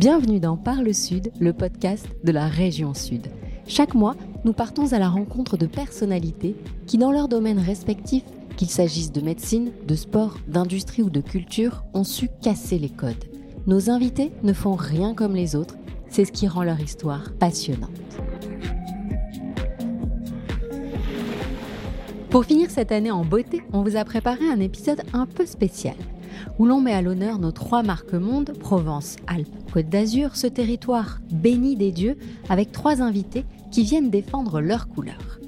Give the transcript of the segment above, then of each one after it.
Bienvenue dans Parle Sud, le podcast de la région Sud. Chaque mois, nous partons à la rencontre de personnalités qui, dans leurs domaines respectifs, qu'il s'agisse de médecine, de sport, d'industrie ou de culture, ont su casser les codes. Nos invités ne font rien comme les autres, c'est ce qui rend leur histoire passionnante. Pour finir cette année en beauté, on vous a préparé un épisode un peu spécial où l'on met à l'honneur nos trois marques monde, Provence, Alpes, Côte d'Azur, ce territoire béni des dieux, avec trois invités qui viennent défendre leurs couleurs.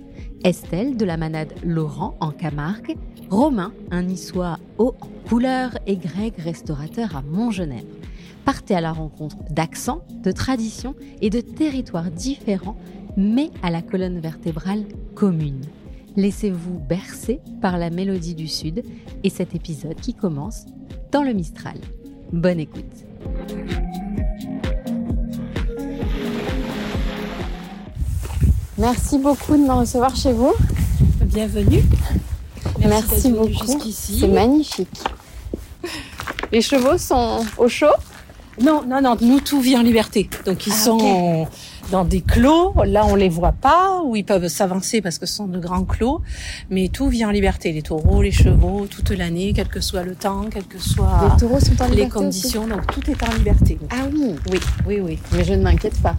Estelle de la manade Laurent en Camargue, Romain, un niçois haut en couleurs, et Greg, restaurateur à Montgenèvre. Partez à la rencontre d'accents, de traditions et de territoires différents, mais à la colonne vertébrale commune. Laissez-vous bercer par la mélodie du Sud et cet épisode qui commence dans le Mistral. Bonne écoute. Merci beaucoup de me recevoir chez vous. Bienvenue. Merci, beaucoup. C'est magnifique. Les chevaux sont au chaud? Non, non, non. Nous, tout vit en liberté. Donc, ils ah, sont dans des clos. Là, on les voit pas, où ils peuvent s'avancer parce que ce sont de grands clos. Mais tout vit en liberté. Les taureaux, les chevaux, toute l'année, quel que soit le temps, quel que soit les, taureaux sont en les conditions. Donc, tout est en liberté. Ah oui Oui, oui, oui. Mais je ne m'inquiète pas.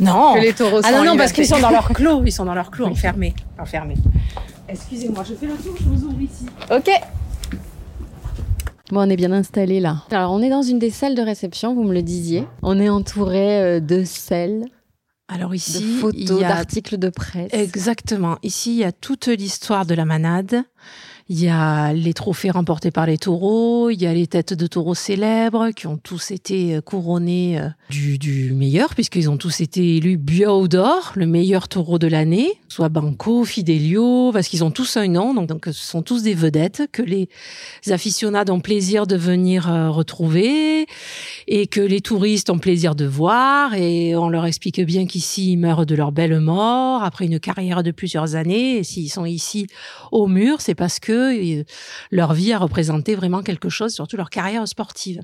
Non. Que les taureaux ah non, non, parce qu'ils sont dans leur clos. Ils sont dans leur clos, enfermés. Enfermés. Excusez-moi, je fais le tour, je vous ouvre ici. Ok. Bon, on est bien installé là. Alors, on est dans une des salles de réception, vous me le disiez. On est entouré euh, de selles. Alors ici, de photos, d'articles de presse. Exactement. Ici, il y a toute l'histoire de la manade. Il y a les trophées remportés par les taureaux, il y a les têtes de taureaux célèbres qui ont tous été euh, couronnés euh, du, du meilleur, puisqu'ils ont tous été élus Bio d'or, le meilleur taureau de l'année, soit Banco, Fidelio, parce qu'ils ont tous un nom, donc, donc ce sont tous des vedettes que les aficionados ont plaisir de venir euh, retrouver et que les touristes ont plaisir de voir et on leur explique bien qu'ici ils meurent de leur belle mort après une carrière de plusieurs années et s'ils sont ici au mur, c'est parce que leur vie a représenté vraiment quelque chose, surtout leur carrière sportive.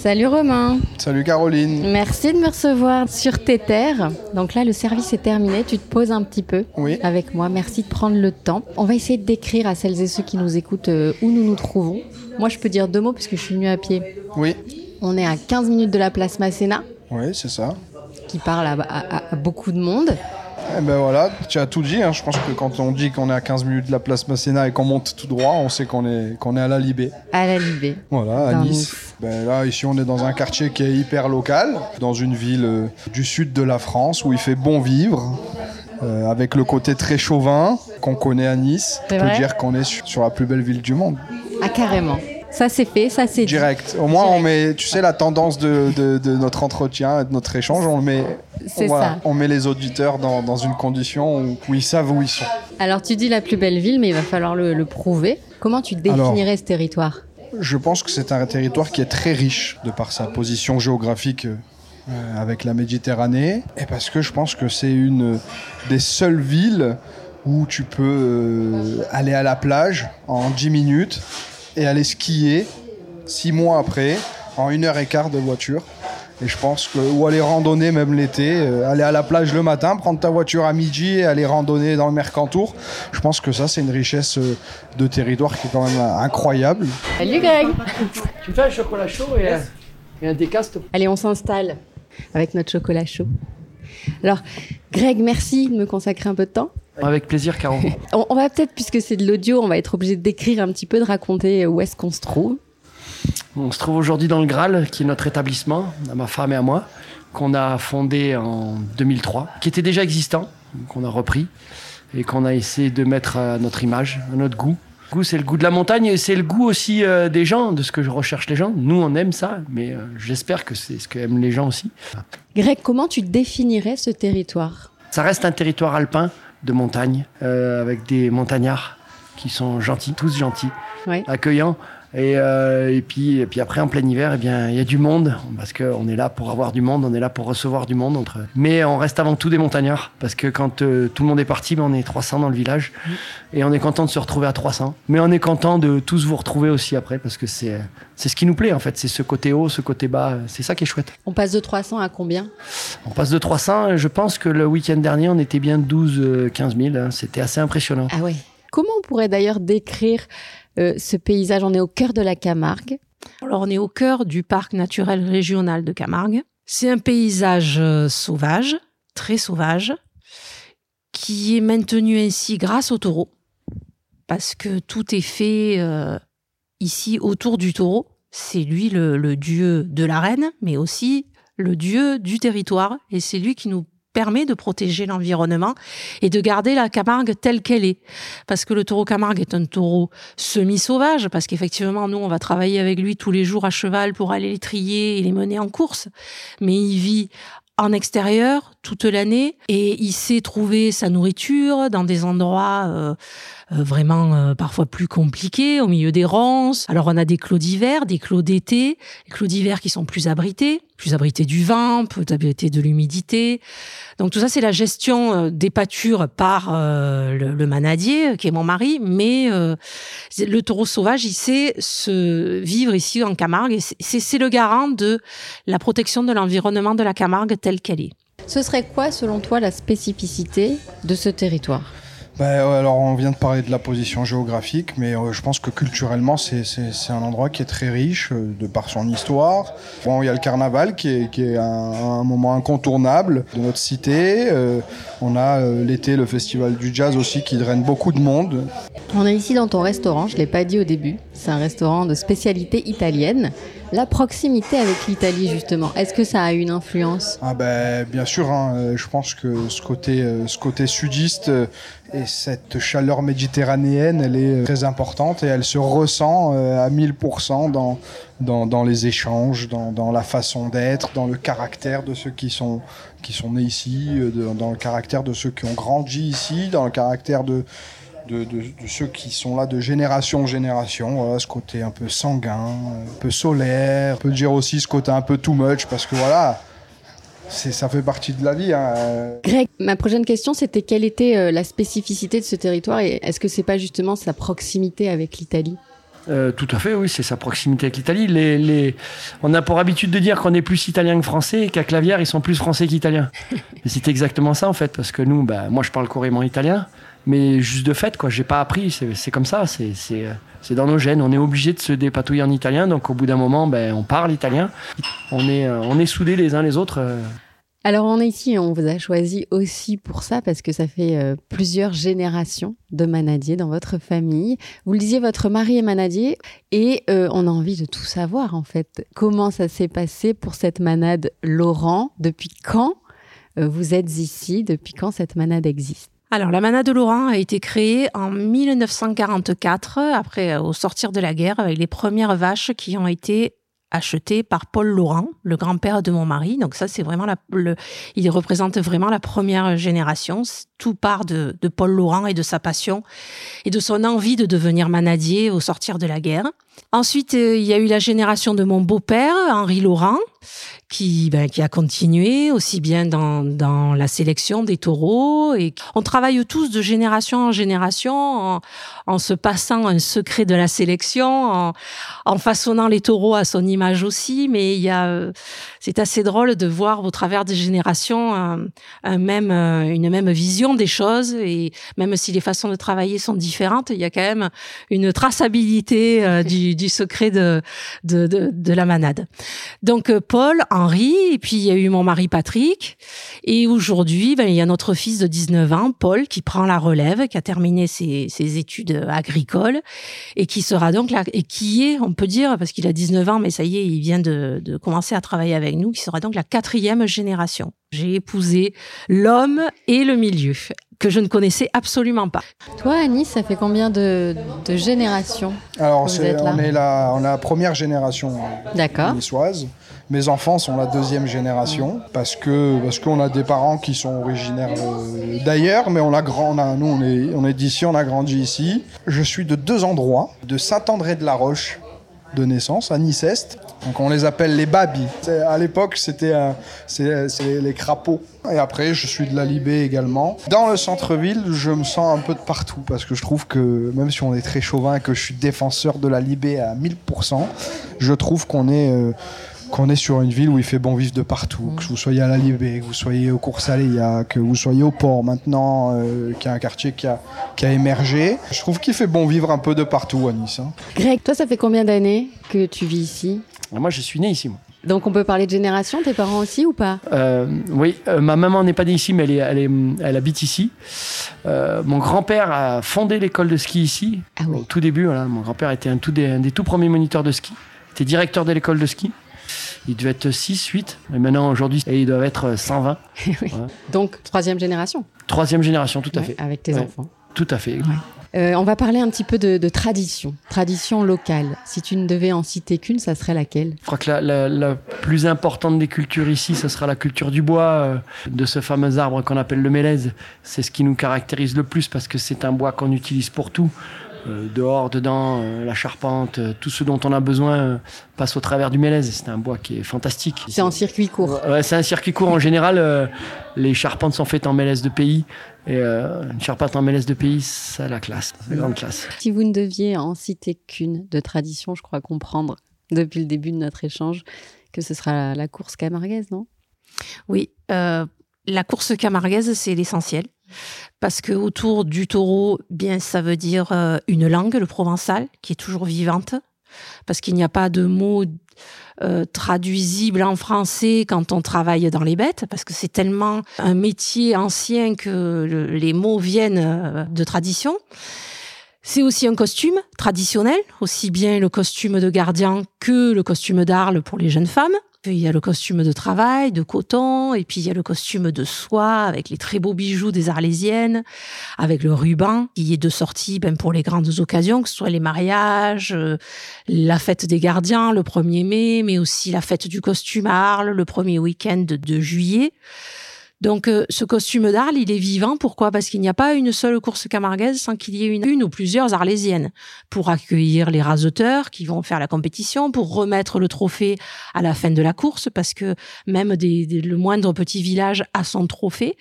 Salut Romain. Salut Caroline. Merci de me recevoir sur tes terres. Donc là, le service est terminé. Tu te poses un petit peu avec moi. Merci de prendre le temps. On va essayer de décrire à celles et ceux qui nous écoutent euh, où nous nous trouvons. Moi, je peux dire deux mots puisque je suis venue à pied. Oui. On est à 15 minutes de la place Masséna. Oui, c'est ça. Qui parle à beaucoup de monde. Eh ben voilà, tu as tout dit. Hein. Je pense que quand on dit qu'on est à 15 minutes de la place Masséna et qu'on monte tout droit, on sait qu'on est, qu'on est à la Libé. À la Libé. Voilà, à nice. Ben là, ici, on est dans un quartier qui est hyper local, dans une ville euh, du sud de la France où il fait bon vivre. Euh, avec le côté très chauvin qu'on connaît à Nice, on peut dire qu'on est sur la plus belle ville du monde. Ah, carrément. Ça c'est fait, ça c'est direct. Au moins on met, tu sais, la tendance de, de, notre entretien, de notre échange, on met, ça. on met les auditeurs dans, dans une condition où, ils savent où ils sont. Alors tu dis la plus belle ville, mais il va falloir le, prouver. Comment tu définirais ce territoire? Je pense que c'est un territoire qui est très riche de par sa position géographique euh, avec la Méditerranée, et parce que je pense que c'est une des seules villes où tu peux euh, aller à la plage en 10 minutes et aller skier six mois après en une heure et quart de voiture. Et je pense que, ou aller randonner même l'été, euh, aller à la plage le matin, prendre ta voiture à midi et aller randonner dans le Mercantour. Je pense que ça, c'est une richesse euh, de territoire qui est quand même incroyable. Salut Greg Tu fais un chocolat chaud et, un décaste. Allez, on s'installe avec notre chocolat chaud. Alors, Greg, merci de me consacrer un peu de temps. Avec plaisir, Caro. on, va peut-être, puisque c'est de l'audio, on va être obligé de décrire un petit peu, de raconter où est-ce qu'on se trouve. On se trouve aujourd'hui dans le Graal, qui est notre établissement, à ma femme et à moi, qu'on a fondé en 2003, qui était déjà existant, qu'on a repris et qu'on a essayé de mettre à notre image, à notre goût. Le goût, c'est le goût de la montagne et c'est le goût aussi euh, des gens, de ce que je recherche les gens. Nous, on aime ça, mais euh, j'espère que c'est ce qu'aiment les gens aussi. Greg, comment tu définirais ce territoire? Ça reste un territoire alpin de montagne, euh, avec des montagnards qui sont gentils, tous gentils, accueillants, Et, euh, et, puis, et puis après, en plein hiver, eh bien, il y a du monde, parce qu'on est là pour avoir du monde, on est là pour recevoir du monde. Entre... Mais on reste avant tout des montagnards, parce que quand euh, tout le monde est parti, ben, on est 300 dans le village, et on est content de se retrouver à 300. Mais on est content de tous vous retrouver aussi après, parce que c'est ce qui nous plaît en fait, c'est ce côté haut, ce côté bas, c'est ça qui est chouette. On passe de 300 à combien? On passe de 300, je pense que le week-end dernier, on était bien 12, 15 000, c'était assez impressionnant. Ah ouais. Comment on pourrait d'ailleurs décrire euh, ce paysage On est au cœur de la Camargue. Alors on est au cœur du parc naturel régional de Camargue. C'est un paysage euh, sauvage, très sauvage, qui est maintenu ainsi grâce au taureau, parce que tout est fait euh, ici autour du taureau. C'est lui le, le dieu de l'arène, mais aussi le dieu du territoire, et c'est lui qui nous permet de protéger l'environnement et de garder la Camargue telle qu'elle est. Parce que le taureau Camargue est un taureau semi-sauvage, parce qu'effectivement, nous, on va travailler avec lui tous les jours à cheval pour aller les trier et les mener en course. Mais il vit en extérieur toute l'année et il sait trouver sa nourriture dans des endroits euh, vraiment euh, parfois plus compliqués, au milieu des ronces. Alors on a des clos d'hiver, des clos d'été, des clos d'hiver qui sont plus abrités, plus abrités du vent, plus abrités de l'humidité. Donc tout ça c'est la gestion des pâtures par le, le, manadier qui est mon mari, mais le taureau sauvage il sait se vivre ici en Camargue et c'est le garant de la protection de l'environnement de la Camargue telle qu'elle est. Ce serait quoi, selon toi, la spécificité de ce territoire? Ben, alors on vient de parler de la position géographique, mais euh, je pense que culturellement c'est un endroit qui est très riche euh, de par son histoire. Bon, il y a le carnaval qui est, qui est un, un, moment incontournable de notre cité. Euh, on a l'été le festival du jazz aussi qui draine beaucoup de monde. On est ici dans ton restaurant, je ne l'ai pas dit au début. C'est un restaurant de spécialité italienne. La proximité avec l'Italie, justement, est-ce que ça a une influence? Ah ben, Bien sûr, hein, je pense que ce côté, ce côté sudiste et cette chaleur méditerranéenne, elle est très importante et elle se ressent à 1000% dans, dans, les échanges, dans, la façon d'être, dans le caractère de ceux qui sont, qui sont nés ici, dans le caractère de ceux qui ont grandi ici, dans le caractère de, de, de, de, ceux qui sont là de génération en génération. Voilà, ce côté un peu sanguin, un peu solaire. On peut dire aussi ce côté un peu too much parce que voilà, ça fait partie de la vie. Hein. Greg, ma prochaine question, c'était quelle était la spécificité de ce territoire et est-ce que c'est pas justement sa proximité avec l'Italie? Euh, tout à fait, oui, c'est sa proximité avec l'Italie. Les, les... On a pour habitude de dire qu'on est plus italien que français et qu'à Clavière, ils sont plus français qu'italiens. c'est exactement ça, en fait, parce que nous, bah, moi, je parle couramment italien, mais juste de fait, quoi, j'ai pas appris, c'est comme ça, c'est dans nos gènes. On est obligé de se dépatouiller en italien, donc au bout d'un moment, ben, on parle italien. On est, euh, on est soudés les uns les autres. Euh. Alors on est ici, on vous a choisi aussi pour ça parce que ça fait euh, plusieurs générations de manadiers dans votre famille. Vous le disiez, votre mari est manadier et on a envie de tout savoir en fait. Comment ça s'est passé pour cette manade Laurent? Depuis quand vous êtes ici? Depuis quand cette manade existe? Alors, la manade de Laurent a été créée en 1944, après, euh, au sortir de la guerre, avec les premières vaches qui ont été achetées par Paul Laurent, le grand-père de mon mari. Donc ça, c'est vraiment la, le, il représente vraiment la première génération. Tout part de, de Paul Laurent et de sa passion et de son envie de devenir manadier au sortir de la guerre. Ensuite, euh, il y a eu la génération de mon beau-père, Henri Laurent, qui, ben, a continué aussi bien dans, la sélection des taureaux. Et on travaille tous de génération en génération en, se passant un secret de la sélection, en, façonnant les taureaux à son image aussi. Mais a, c'est assez drôle de voir au travers des générations même, une même vision des choses. Et même si les façons de travailler sont différentes, il y a quand même une traçabilité euh, du, du secret de, de, de, de la manade. Donc Paul, Henri, et puis il y a eu mon mari Patrick. Et aujourd'hui, ben, il y a notre fils de 19 ans, Paul, qui prend la relève, qui a terminé ses, ses études agricoles et qui sera donc là, et qui est, on peut dire, parce qu'il a 19 ans, mais ça y est, il vient de, de commencer à travailler avec nous, qui sera donc la quatrième génération. J'ai épousé l'homme et le milieu que je ne connaissais absolument pas. Toi, Annie, ça fait combien de, de générations Alors, on est la, on est la première génération niçoise. Mes enfants sont la deuxième génération parce que parce qu'on a des parents qui sont originaires euh, d'ailleurs, mais on a grand, on a, nous on est on est d'ici, on a grandi ici. Je suis de deux endroits, de Saint-André de la Roche de naissance à Nice-Est. Donc on les appelle les babis. À l'époque, c'était les crapauds. Et après, je suis de la Libé également. Dans le centre-ville, je me sens un peu de partout parce que je trouve que même si on est très chauvin et que je suis défenseur de la Libé à 1000%, je trouve qu'on est euh, qu'on est sur une ville où il fait bon vivre de partout, que vous soyez à la Libé, que vous soyez au cours Saléa, que vous soyez au port maintenant, euh, qui est un quartier qui a, qui a émergé. Je trouve qu'il fait bon vivre un peu de partout à Nice. hein. Greg, toi, ça fait combien d'années que tu vis ici? Moi, je suis né ici. Moi. Donc on peut parler de génération, tes parents aussi ou pas? Euh, oui, euh, ma maman n'est pas née ici, mais elle, est, elle, est, elle habite ici. Euh, mon grand-père a fondé l'école de ski ici. Ah oui. Au tout début, voilà, mon grand-père était un, tout des, un des tout premiers moniteurs de ski. Il était directeur de l'école de ski. Il devait être 6, 8. Et maintenant, aujourd'hui, ils doivent être 120. Oui. Ouais. Donc troisième génération. Troisième génération, tout à Ouais, fait. Avec tes Ouais. enfants. Tout à fait. Euh, on va parler un petit peu de, de tradition, tradition locale. Si tu ne devais en citer qu'une, ça serait laquelle? Je crois que la, la- la plus importante des cultures ici, ce sera la culture du bois, euh, de ce fameux arbre qu'on appelle le mélèze. C'est ce qui nous caractérise le plus parce que c'est un bois qu'on utilise pour tout. Euh, dehors, dedans, euh, la charpente, euh, tout ce dont on a besoin euh, passe au travers du mélèze. C'est un bois qui est fantastique. C'est en circuit court. Ouais, c'est un circuit court en général. euh, les charpentes sont faites en mélèze de pays. Et euh, une charpente en mélèze de pays, ça a la classe, la grande classe. Si vous ne deviez en citer qu'une de tradition, je crois comprendre depuis le début de notre échange que ce sera la, course camarguaise, non? Oui, euh, la course camarguaise, c'est l'essentiel. Parce que autour du taureau, bien, ça veut dire euh, une langue, le provençal, qui est toujours vivante. Parce qu'il n'y a pas de mot euh, traduisible en français quand on travaille dans les bêtes, parce que c'est tellement un métier ancien que le- les mots viennent euh, de tradition. C'est aussi un costume traditionnel, aussi bien le costume de gardien que le costume d'Arles pour les jeunes femmes. Il y a le costume de travail, de coton, et puis il y a le costume de soie avec les très beaux bijoux des Arlésiennes, avec le ruban qui est de sortie ben, pour les grandes occasions, que ce soit les mariages, euh, la fête des gardiens le 1er mai, mais aussi la fête du costume à Arles le premier week-end de, de juillet. Donc euh, ce costume d'Arles, il est vivant. Pourquoi? Parce qu'il n'y a pas une seule course camarguaise sans qu'il y ait une, ou plusieurs arlésiennes pour accueillir les raseteurs qui vont faire la compétition, pour remettre le trophée à la fin de la course, parce que même le moindre petit village a son trophée.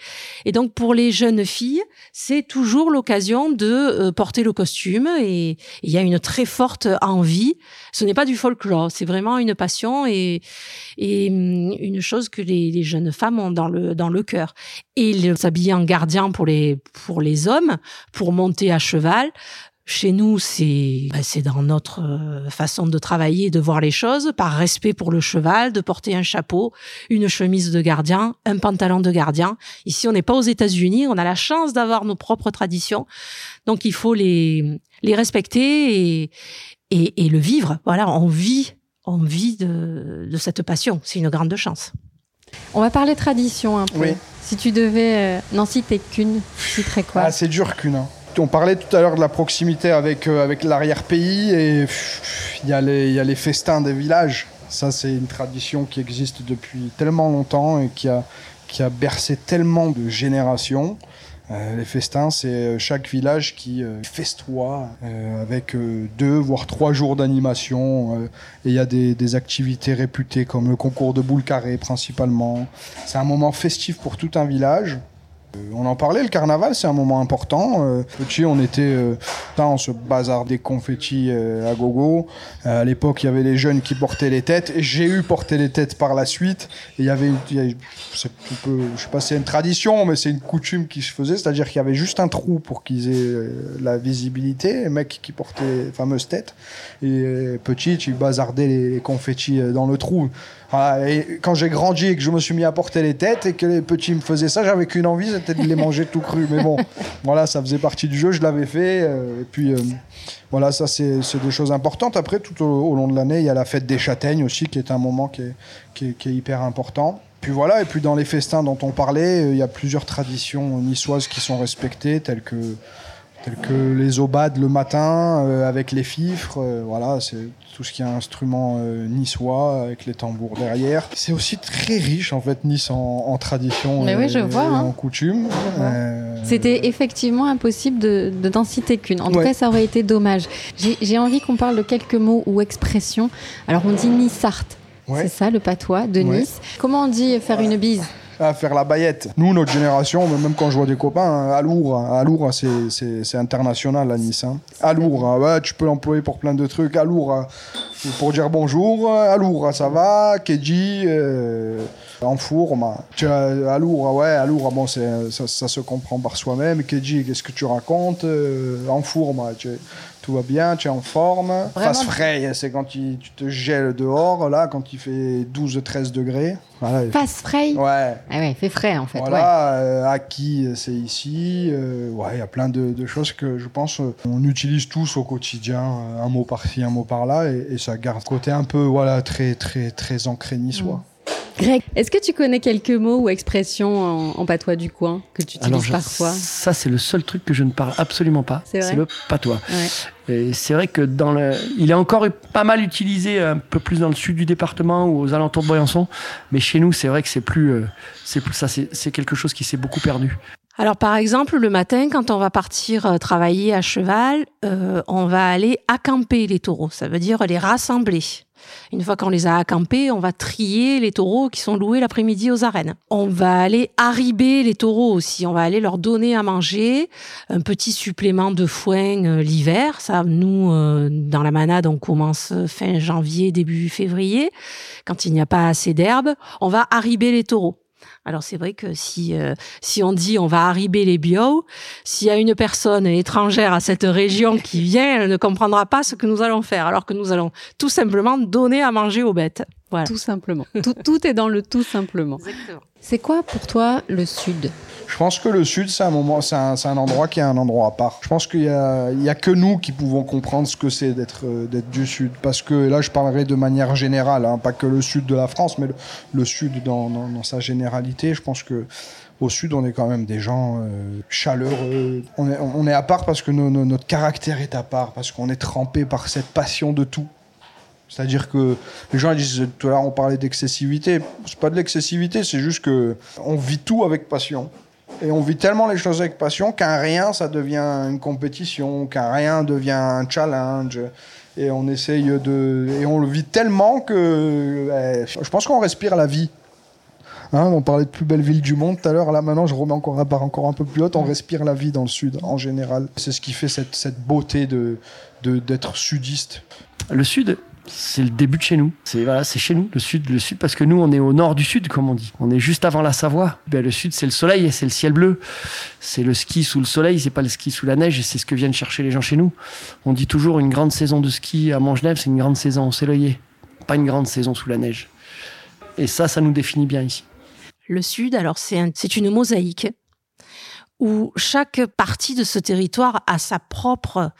Et donc pour les jeunes filles, c'est toujours l'occasion de euh, porter le costume et il y a une très forte envie. Ce n'est pas du folklore, c'est vraiment une passion et, hum, une chose que les, les jeunes femmes ont dans le, dans le Et ils s'habillent en gardien pour les, pour les hommes, pour monter à cheval. Chez nous, c'est ben, dans notre euh, façon de travailler, de voir les choses, par respect pour le cheval, de porter un chapeau, une chemise de gardien, un pantalon de gardien. Ici, on n'est pas aux États-Unis, on a la chance d'avoir nos propres traditions, donc il faut les les respecter et et, et le vivre. Voilà, on vit on vit de, de cette passion. C'est une grande chance. On va parler tradition un peu. Oui. Si tu devais euh, n'en citer qu'une, tu citerais quoi? Ah, c'est dur qu'une. hein. On parlait tout à l'heure de la proximité avec, euh, avec l'arrière-pays et il y, a les- il y a les festins des villages. Ça, c'est une tradition qui existe depuis tellement longtemps et qui a, qui a bercé tellement de générations. Euh, les festins, c'est euh, chaque village qui euh, festoie avec deux voire trois jours d'animation. et il y a des, des activités réputées comme le concours de boules carrées principalement. C'est un moment festif pour tout un village. Euh, On en parlait, le carnaval, c'est un moment important. Euh, petit, on était, euh, on se bazar des confettis euh, à gogo. À l'époque, il y avait les jeunes qui portaient les têtes. J'ai eu porté les têtes par la suite. Il y avait, y c'est un peu, je sais pas, c'est une tradition, mais c'est une coutume qui se faisait. C'est-à-dire qu'il y avait juste un trou pour qu'ils aient la visibilité. Les mecs qui portaient les fameuses têtes. Et petit, tu bazardais les, confettis dans le trou. Voilà, et quand j'ai grandi et que je me suis mis à porter les têtes et que les petits me faisaient ça, j'avais qu'une envie, c'était de les manger tout cru. Mais bon, voilà, ça faisait partie du jeu, je l'avais fait. euh, et puis, euh, voilà, ça, c'est des choses importantes. Après, tout au, au long de l'année, il y a la fête des châtaignes aussi, qui est un moment qui est, qui est- qui est hyper important. Puis voilà, et puis dans les festins dont on parlait, euh, il y a plusieurs traditions niçoises qui sont respectées, telles que tels que les obades le matin euh, avec les fifres, euh, voilà, c'est tout ce qui est instrument euh, niçois avec les tambours derrière. C'est aussi très riche en fait Nice en, en tradition Mais et, oui, je vois, et hein. en coutume. C'était effectivement impossible de, de n'en citer qu'une. En tout Ouais. cas, ça aurait été dommage. J'ai j'ai envie qu'on parle de quelques mots ou expressions. Alors, on dit Nissart. Ouais. C'est ça le patois de Ouais. Nice. Comment on dit faire une bise? À faire la baillette. Nous, notre génération, même quand je vois des copains, hein, Alour, Alour, c'est- international à Nice. Hein. Hein, ouais, tu peux l'employer pour plein de trucs. Alour, hein, pour dire bonjour. Alour, hein, ça va? Keji, euh, en fourme. Tu as Alour, ah ouais, Alour, ah bon, ça, ça se comprend par soi-même. Keji, qu'est-ce que tu racontes? Euh, En fourme, tout va bien, tu es en forme. Face frais, c'est quand tu, tu te gèles dehors, là, quand il fait 12-13 degrés. Voilà. Face frais? Ouais. Ah ouais, fait frais en fait. ouais. Voilà, euh, acquis, euh, c'est ici. euh, ouais, il y a plein de, de choses que je pense euh, on utilise tous au quotidien, euh, un mot par-ci, un mot par-là, et, et ça garde côté un peu, voilà, très, très, très ancré niçois. Greg, est-ce que tu connais quelques mots ou expressions en, en patois du coin que tu utilises Alors, je- parfois Ça, c'est le seul truc que je ne parle absolument pas. C'est vrai C'est le patois. Ouais. Et c'est vrai que dans le, il est encore pas mal utilisé un peu plus dans le sud du département ou aux alentours de Briançon, mais chez nous, c'est vrai que c'est plus, euh, c'est plus ça, c'est c'est quelque chose qui s'est beaucoup perdu. Alors par exemple, le matin, quand on va partir euh, travailler à cheval, euh, on va aller accamper les taureaux. Ça veut dire les rassembler. Une fois qu'on les a accampés, on va trier les taureaux qui sont loués l'après-midi aux arènes. On va aller arriber les taureaux aussi. On va aller leur donner à manger, un petit supplément de foin euh, l'hiver. Ça, nous, euh, dans la manade, on commence fin janvier, début février. Quand il n'y a pas assez d'herbe, on va arriber les taureaux. Alors c'est vrai que si euh, si on dit on va arriber les bio, s'il y a une personne étrangère à cette région qui vient, elle ne comprendra pas ce que nous allons faire, alors que nous allons tout simplement donner à manger aux bêtes. Voilà. Tout simplement. tout, tout est dans le tout simplement. C'est quoi pour toi le sud? Je pense que le sud, c'est un moment, c'est un, c'est un endroit qui est un endroit à part. Je pense qu'il y a, que nous qui pouvons comprendre ce que c'est d'être, euh, d'être du sud, parce que là, je parlerai de manière générale, hein, pas que le sud de la France, mais le, le sud dans, dans, dans sa généralité. Je pense que au sud, on est quand même des gens euh, chaleureux. On est, on est à part parce que notre caractère est à part, parce qu'on est trempé par cette passion de tout. C'est-à-dire que les gens ils disent tout à l'heure on parlait d'excessivité. C'est pas de l'excessivité, c'est juste que on vit tout avec passion. Et on vit tellement les choses avec passion qu'un rien ça devient une compétition, qu'un rien devient un challenge. Et on essaye de. Et on le vit tellement que. eh, je pense qu'on respire la vie. Hein, on parlait de plus belle ville du monde tout à l'heure. Là, maintenant, je remets encore la barre encore un peu plus haute. On respire la vie dans le sud, en général. C'est ce qui fait cette, cette beauté de- d'être sudiste. Le sud, c'est le début de chez nous. C'est voilà, c'est chez nous, le sud, le sud, parce que nous, on est au nord du sud, comme on dit. On est juste avant la Savoie. Ben, le sud, c'est le soleil et c'est le ciel bleu. C'est le ski sous le soleil, c'est pas le ski sous la neige, c'est ce que viennent chercher les gens chez nous. On dit toujours une grande saison de ski à Montgenèvre, c'est une grande saison au Céloyer, pas une grande saison sous la neige. Et ça, ça nous définit bien ici. Le Sud, alors c'est un- c'est une mosaïque où chaque partie de ce territoire a sa propre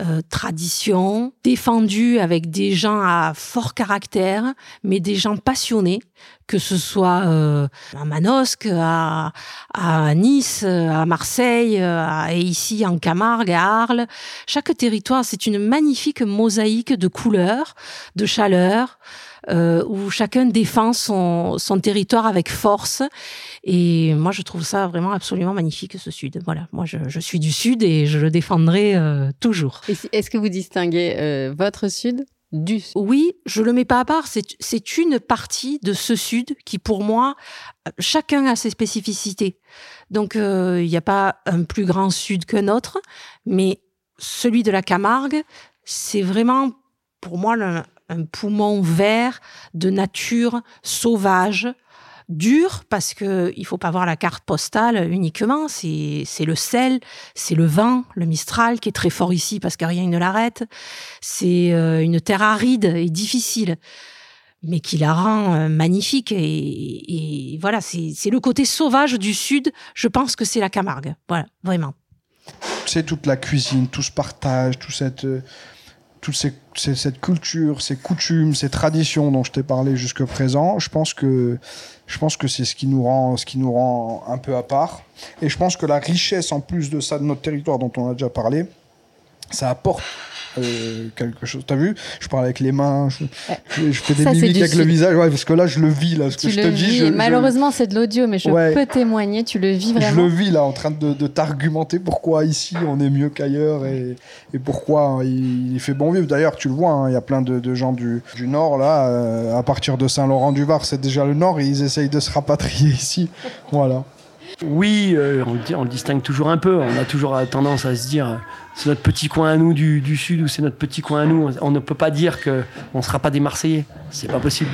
euh, tradition, défendue avec des gens à fort caractère, mais des gens passionnés, que ce soit euh, à Manosque, à, à Nice, à Marseille, à- et ici en Camargue, à Arles. Chaque territoire, c'est une magnifique mosaïque de couleurs, de chaleur, euh, où chacun défend son, son territoire avec force. Et moi, je trouve ça vraiment absolument magnifique, ce Sud. Voilà, moi, je, je suis du Sud et je le défendrai euh, toujours. Si- Est-ce que vous distinguez euh, votre sud du sud? Oui, je le mets pas à part. C'est une partie de ce Sud qui, pour moi, euh, chacun a ses spécificités. Donc, euh, il n'y a pas un plus grand Sud qu'un autre, mais celui de la Camargue, c'est vraiment, pour moi, le- un poumon vert de nature sauvage, dur, parce que il faut pas voir la carte postale uniquement. C'est le sel, c'est le vent, le Mistral qui est très fort ici parce que rien ne l'arrête. C'est euh, une terre aride et difficile, mais qui la rend euh, magnifique. Et, et voilà, c'est c'est le côté sauvage du sud. Je pense que c'est la Camargue. Voilà, vraiment. c'est toute la cuisine, tout ce partage, tout cette, euh, toute ces- cette culture, ces coutumes, ces traditions dont je t'ai parlé jusque présent, je pense que je pense que c'est ce qui nous rend ce qui nous rend un peu à part. Et je pense que la richesse en plus de ça de notre territoire dont on a déjà parlé, ça apporte euh, quelque chose. T'as vu? Je parle avec les mains, je, je- je fais des Ça, mimiques avec le visage, ouais, parce que là, je le vis, là, ce Tu que je te dis. vis. je- je- Malheureusement, c'est de l'audio, mais je Ouais. peux témoigner. Tu le vis Je vraiment. le vis là en train de, de t'argumenter pourquoi ici on est mieux qu'ailleurs et, et pourquoi il, il fait bon vivre. D'ailleurs, tu le vois, hein, il y a plein de, de gens du, du Nord là, euh, à partir de Saint-Laurent-du-Var, c'est déjà le Nord et ils essayent de se rapatrier ici. Voilà. Oui, euh, on, le dit- on le distingue toujours un peu. On a toujours tendance à se dire euh, c'est notre petit coin à nous du, du sud ou c'est notre petit coin à nous. On, on ne peut pas dire que on ne sera pas des Marseillais. C'est pas possible.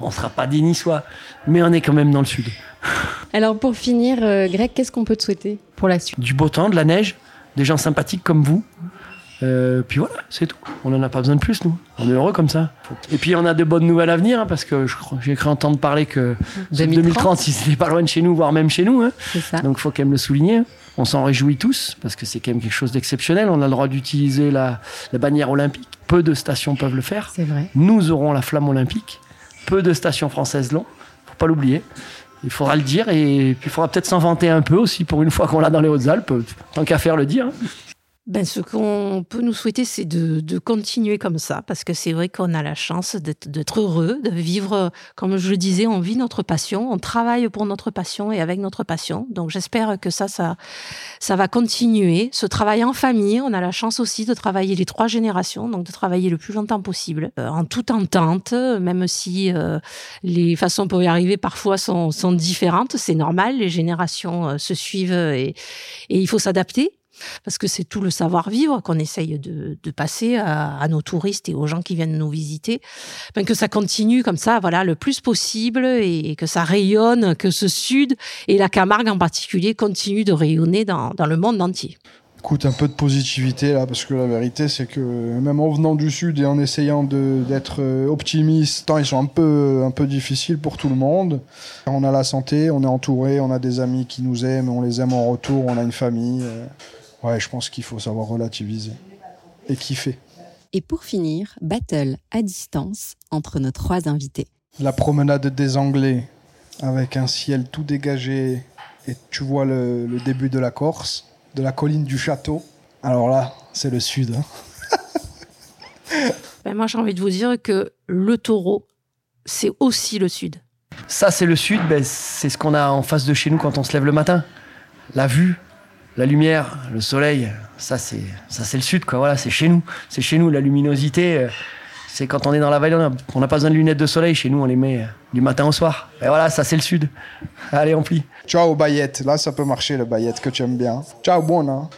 On ne sera pas des Niçois. Mais on est quand même dans le sud. Alors, pour finir, euh, Greg, qu'est-ce qu'on peut te souhaiter pour la suite? Du beau temps, de la neige, des gens sympathiques comme vous. Euh, puis voilà, c'est tout. On n'en a pas besoin de plus, nous. On est heureux comme ça. Et puis on a de bonnes nouvelles à venir, hein, parce que j'ai cru entendre parler que 2030. 2030, si c'était pas loin de chez nous, voire même chez nous. hein. Ça. Donc il faut quand même le souligner. On s'en réjouit tous parce que c'est quand même quelque chose d'exceptionnel. On a le droit d'utiliser la, la bannière olympique. Peu de stations peuvent le faire. C'est vrai. Nous aurons la flamme olympique. Peu de stations françaises l'ont. Faut pas l'oublier. Il faudra le dire et puis il faudra peut-être s'en vanter un peu aussi pour une fois qu'on l'a dans les Hautes-Alpes. Tant qu'à faire le dire. Ben, ce qu'on peut nous souhaiter, c'est de, de continuer comme ça, parce que c'est vrai qu'on a la chance d'être heureux, de vivre, comme je le disais, on vit notre passion, on travaille pour notre passion et avec notre passion. Donc j'espère que ça, ça, ça va continuer. Ce travail en famille, on a la chance aussi de travailler les trois générations, donc de travailler le plus longtemps possible, euh, en toute entente, même si euh, les façons pour y arriver parfois sont, sont différentes, c'est normal, les générations euh, se suivent et, et il faut s'adapter parce que c'est tout le savoir-vivre qu'on essaye de, passer à, nos touristes et aux gens qui viennent nous visiter, Ben, que ça continue comme ça, voilà, le plus possible et que ça rayonne, que ce sud et la Camargue en particulier continue de rayonner dans, le monde entier. Écoute, un peu de positivité là, parce que la vérité, c'est que même en venant du sud et en essayant d'être euh, optimiste, temps, ils sont un peu, un peu difficiles pour tout le monde. On a la santé, on est entouré, on a des amis qui nous aiment, on les aime en retour, on a une famille. euh. Ouais, je pense qu'il faut savoir relativiser et kiffer. Et pour finir, battle à distance entre nos trois invités. La promenade des Anglais, avec un ciel tout dégagé, et tu vois le, le début de la Corse, de la colline du château. Alors là, c'est le sud. hein. Ben, moi, j'ai envie de vous dire que le taureau, c'est aussi le sud. Ça, c'est le sud. Ben, c'est ce qu'on a en face de chez nous quand on se lève le matin. La vue, la lumière, le soleil. Ça, c'est ça, c'est le sud. Quoi. Voilà, c'est chez nous. C'est chez nous. La luminosité, euh, c'est quand on est dans la vallée. on n'a pas besoin de lunettes de soleil. Chez nous, on les met euh, du matin au soir. Et voilà, ça, c'est le sud. Allez, on plie. Ciao, Bayette. Là, ça peut marcher, le Bayette, que tu aimes bien. Ciao, buona.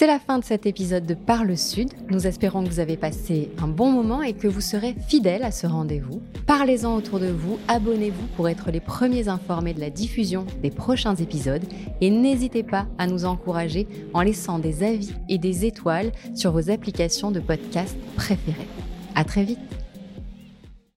C'est la fin de cet épisode de Par le Sud. Nous espérons que vous avez passé un bon moment et que vous serez fidèles à ce rendez-vous. Parlez-en autour de vous, abonnez-vous pour être les premiers informés de la diffusion des prochains épisodes et n'hésitez pas à nous encourager en laissant des avis et des étoiles sur vos applications de podcast préférées. À très vite.